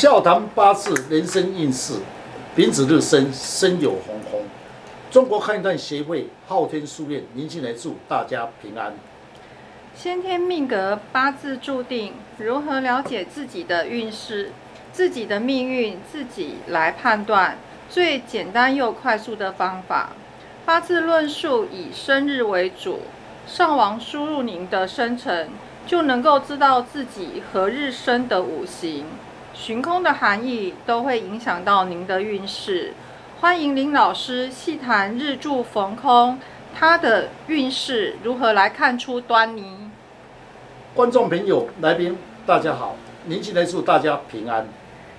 笑谈八字人生运势，丙子日生，身有红红。中国汉断协会昊天书院，您进来祝大家平安。先天命格八字注定，如何了解自己的运势、自己的命运，自己来判断。最简单又快速的方法，八字论述以生日为主，上网输入您的生辰，就能够知道自己何日生的五行。寻空的含义都会影响到您的运势。欢迎林老师细谈日柱逢空，他的运势如何来看出端倪？观众朋友、来宾，大家好，您进来祝大家平安。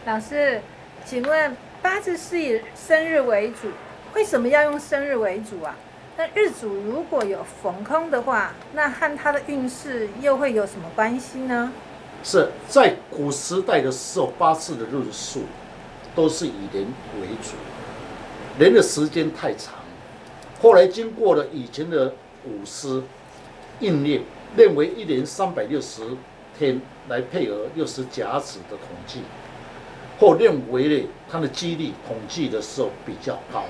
老师，请问八字是以生日为主，为什么要用生日为主啊？那日主如果有逢空的话，那和他的运势又会有什么关系呢？是在古时代的时候，八字的论述都是以年为主，年的时间太长。后来经过了以前的五师应验，认为一年三百六十天来配合六十甲子的统计，或认为呢它的几率统计的时候比较高，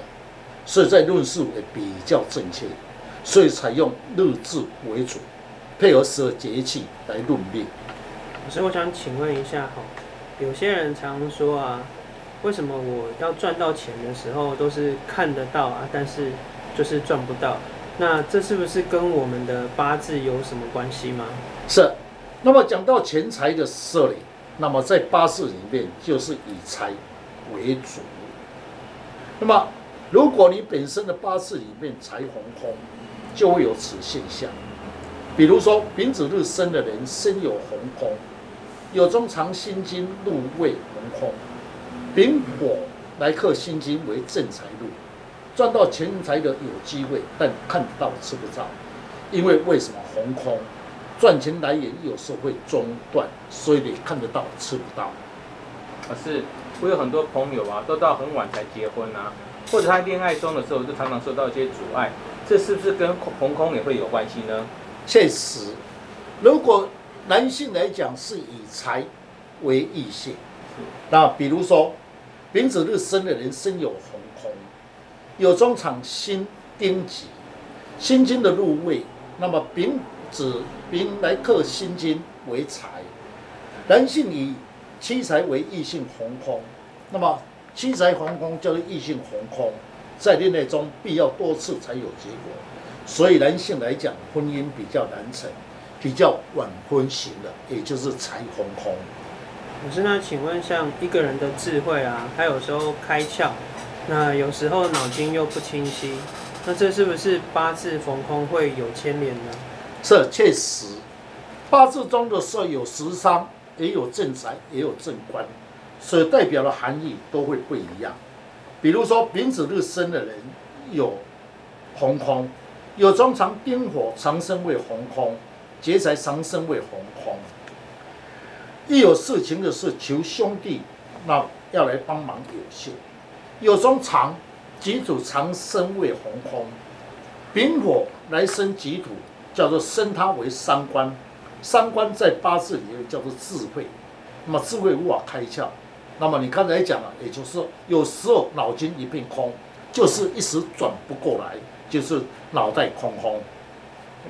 所以在论述也比较正确，所以采用日字为主，配合十二节气来论命。老师，我想请问一下哈，有些人常说啊，为什么我要赚到钱的时候都是看得到啊，但是就是赚不到？那这是不是跟我们的八字有什么关系吗？是。那么讲到钱财的设立，那么在八字里面就是以财为主。那么如果你本身的八字里面财红空，就会有此现象。比如说丙子日生的人身有红空。有中藏心金入位红空，丙火来克心金为正财路，赚到钱财的有机会，但看得到吃不到，因为为什么红空赚钱来源有时候会中断，所以你看得到吃不到。可是我有很多朋友啊，都到很晚才结婚啊，或者他恋爱中的时候就常常受到一些阻碍，这是不是跟红空也会有关系呢？确实，如果男性来讲是以财为异性，那比如说丙子日生的人身有红空，有中场辛丁己，辛金的入位，那么丙子丙来克辛金为财，男性以七财为异性红空，那么七财红空叫做异性红空，在恋爱中必要多次才有结果，所以男性来讲婚姻比较难成。比较晚婚型的，也就是财红空。老师，那请问，像一个人的智慧啊，他有时候开窍，那有时候脑筋又不清晰，那这是不是八字逢空会有牵连呢？这确实，八字中的时候有食伤，也有正财，也有正官，所代表的含义都会不一样。比如说丙子日生的人有红空，有中常丁火，长生为红空。劫财长生为红空，一有事情的事求兄弟，那要来帮忙有限。有中长己土长生为红空，丙火来生己土，叫做生他为三官。三官在八字里面叫做智慧，那么智慧无法开窍。那么你刚才讲了，也就是有时候脑筋一片空，就是一时转不过来，就是脑袋空空。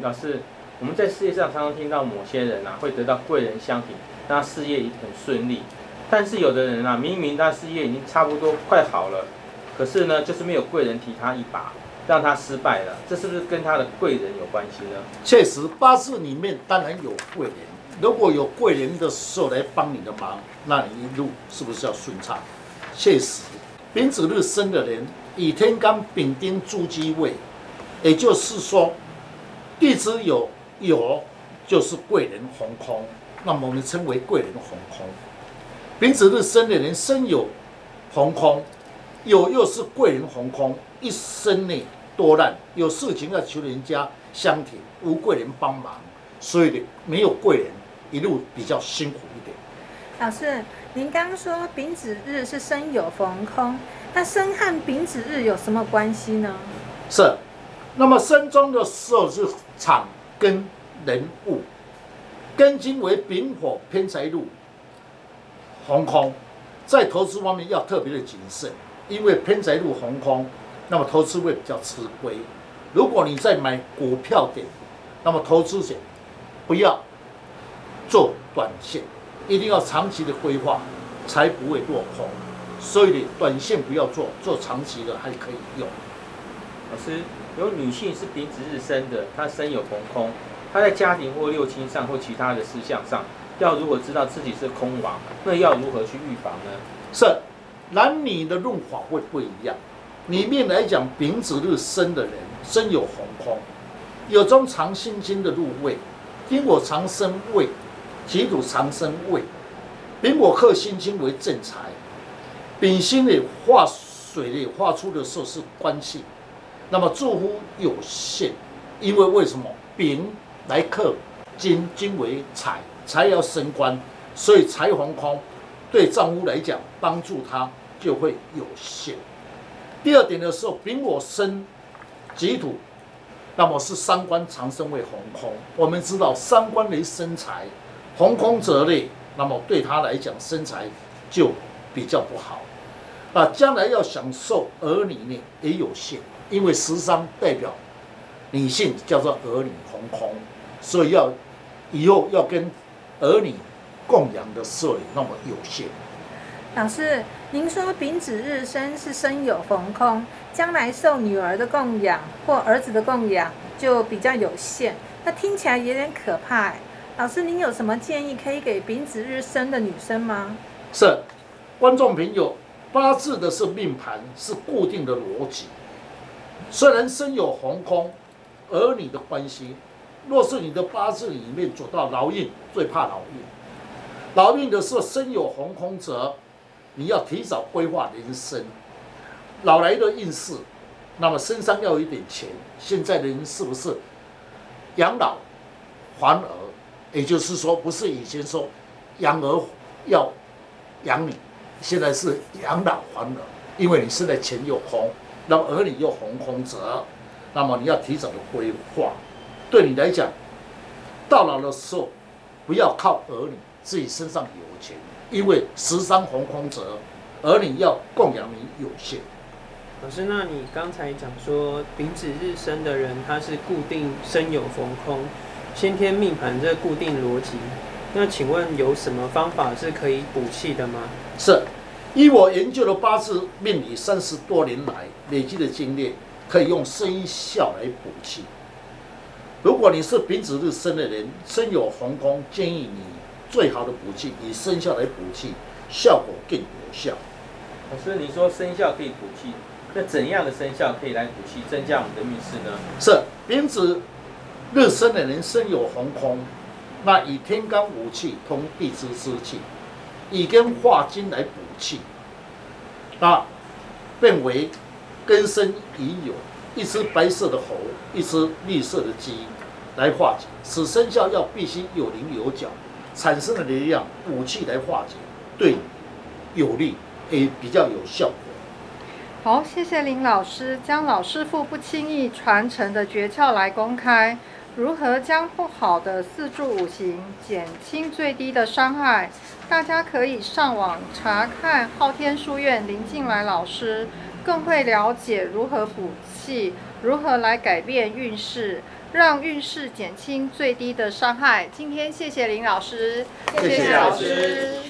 老师。我们在事业上常常听到某些人啊会得到贵人相挺，那事业很顺利。但是有的人啊，明明他事业已经差不多快好了，可是呢，就是没有贵人提他一把，让他失败了。这是不是跟他的贵人有关系呢？确实，八字里面当然有贵人。如果有贵人的时候来帮你的忙，那你一路是不是要顺畅？确实，丙子日生的人以天干丙丁诸基位，也就是说，地支有。有就是贵人红空，那么我们称为贵人红空。丙子日生的人生有红空，有又是贵人红空，一生内多难，有事情要求人家相挺，无贵人帮忙，所以没有贵人，一路比较辛苦一点。老师，您刚说丙子日是生有逢空，那生和丙子日有什么关系呢？是，那么生中的时候是场。根人物，根金为丙火偏财路，红空，在投资方面要特别的谨慎，因为偏财禄红空，那么投资会比较吃亏。如果你在买股票点，那么投资者不要做短线，一定要长期的规划，才不会落空。所以你短线不要做，做长期的还可以用。老师，有女性是丙子日生的，她身有逢空，她在家庭或六亲上或其他的事项上，要如果知道自己是空亡，那要如何去预防呢？是男女的用法会不一样。里面来讲，丙子日生的人身有红空，有中藏心经的入位，丁火长生位，己土长生位，丙火克心经为正财，丙辛里化水里化出的时候是官气，那么祝福有限，因为为什么丙来克金，金为财，财要升官，所以财红空对丈夫来讲帮助他就会有限。第二点的时候，丙我生己土，那么是三官长生为红空。我们知道三官为生财，红空则累，那么对他来讲身材就比较不好。啊，将来要享受儿女呢也有限，因为食伤代表女性叫做儿女红空，所以要以后要跟儿女供养的时候那么有限。老师，您说丙子日生是生有逢空，将来受女儿的供养或儿子的供养就比较有限，那听起来有点可怕哎。老师，您有什么建议可以给丙子日生的女生吗？是，观众朋友，八字的是命盘是固定的逻辑，虽然身有红空，儿女的关系，若是你的八字里面走到劳运，最怕劳运，劳运的是身有红空者。你要提早规划人生，老来的运势，那么身上要有一点钱。现在的人是不是养老还儿？也就是说，不是以前说养儿要养你，现在是养老还儿。因为你现在钱又空，那么儿女又红空折，那么你要提早的规划。对你来讲，到老的时候不要靠儿女，自己身上有钱。因为十三红空折，儿女要供养你有限。老师，那你刚才讲说丙子日生的人，他是固定生有逢空，先天命盘这固定逻辑。那请问有什么方法是可以补气的吗？是，依我研究的八字命理三十多年来累积的经验，可以用生肖来补气。如果你是丙子日生的人，身有红空，建议你。最好的补气以生肖来补气，效果更有效。老师，你说生肖可以补气，那怎样的生肖可以来补气，增加我们的运势呢？是丙子日生的人身有红空，那以天干五气通地支之气，以根化金来补气，那变为根生已有一只白色的猴，一只绿色的鸡来化解。此生肖要必须有棱有角。产生的力量，武器来化解，对有利，也比较有效果。好，谢谢林老师将老师傅不轻易传承的诀窍来公开，如何将不好的四柱五行减轻最低的伤害？大家可以上网查看昊天书院林静来老师，更会了解如何补气，如何来改变运势。让运势减轻最低的伤害。今天谢谢林老师，谢谢老师。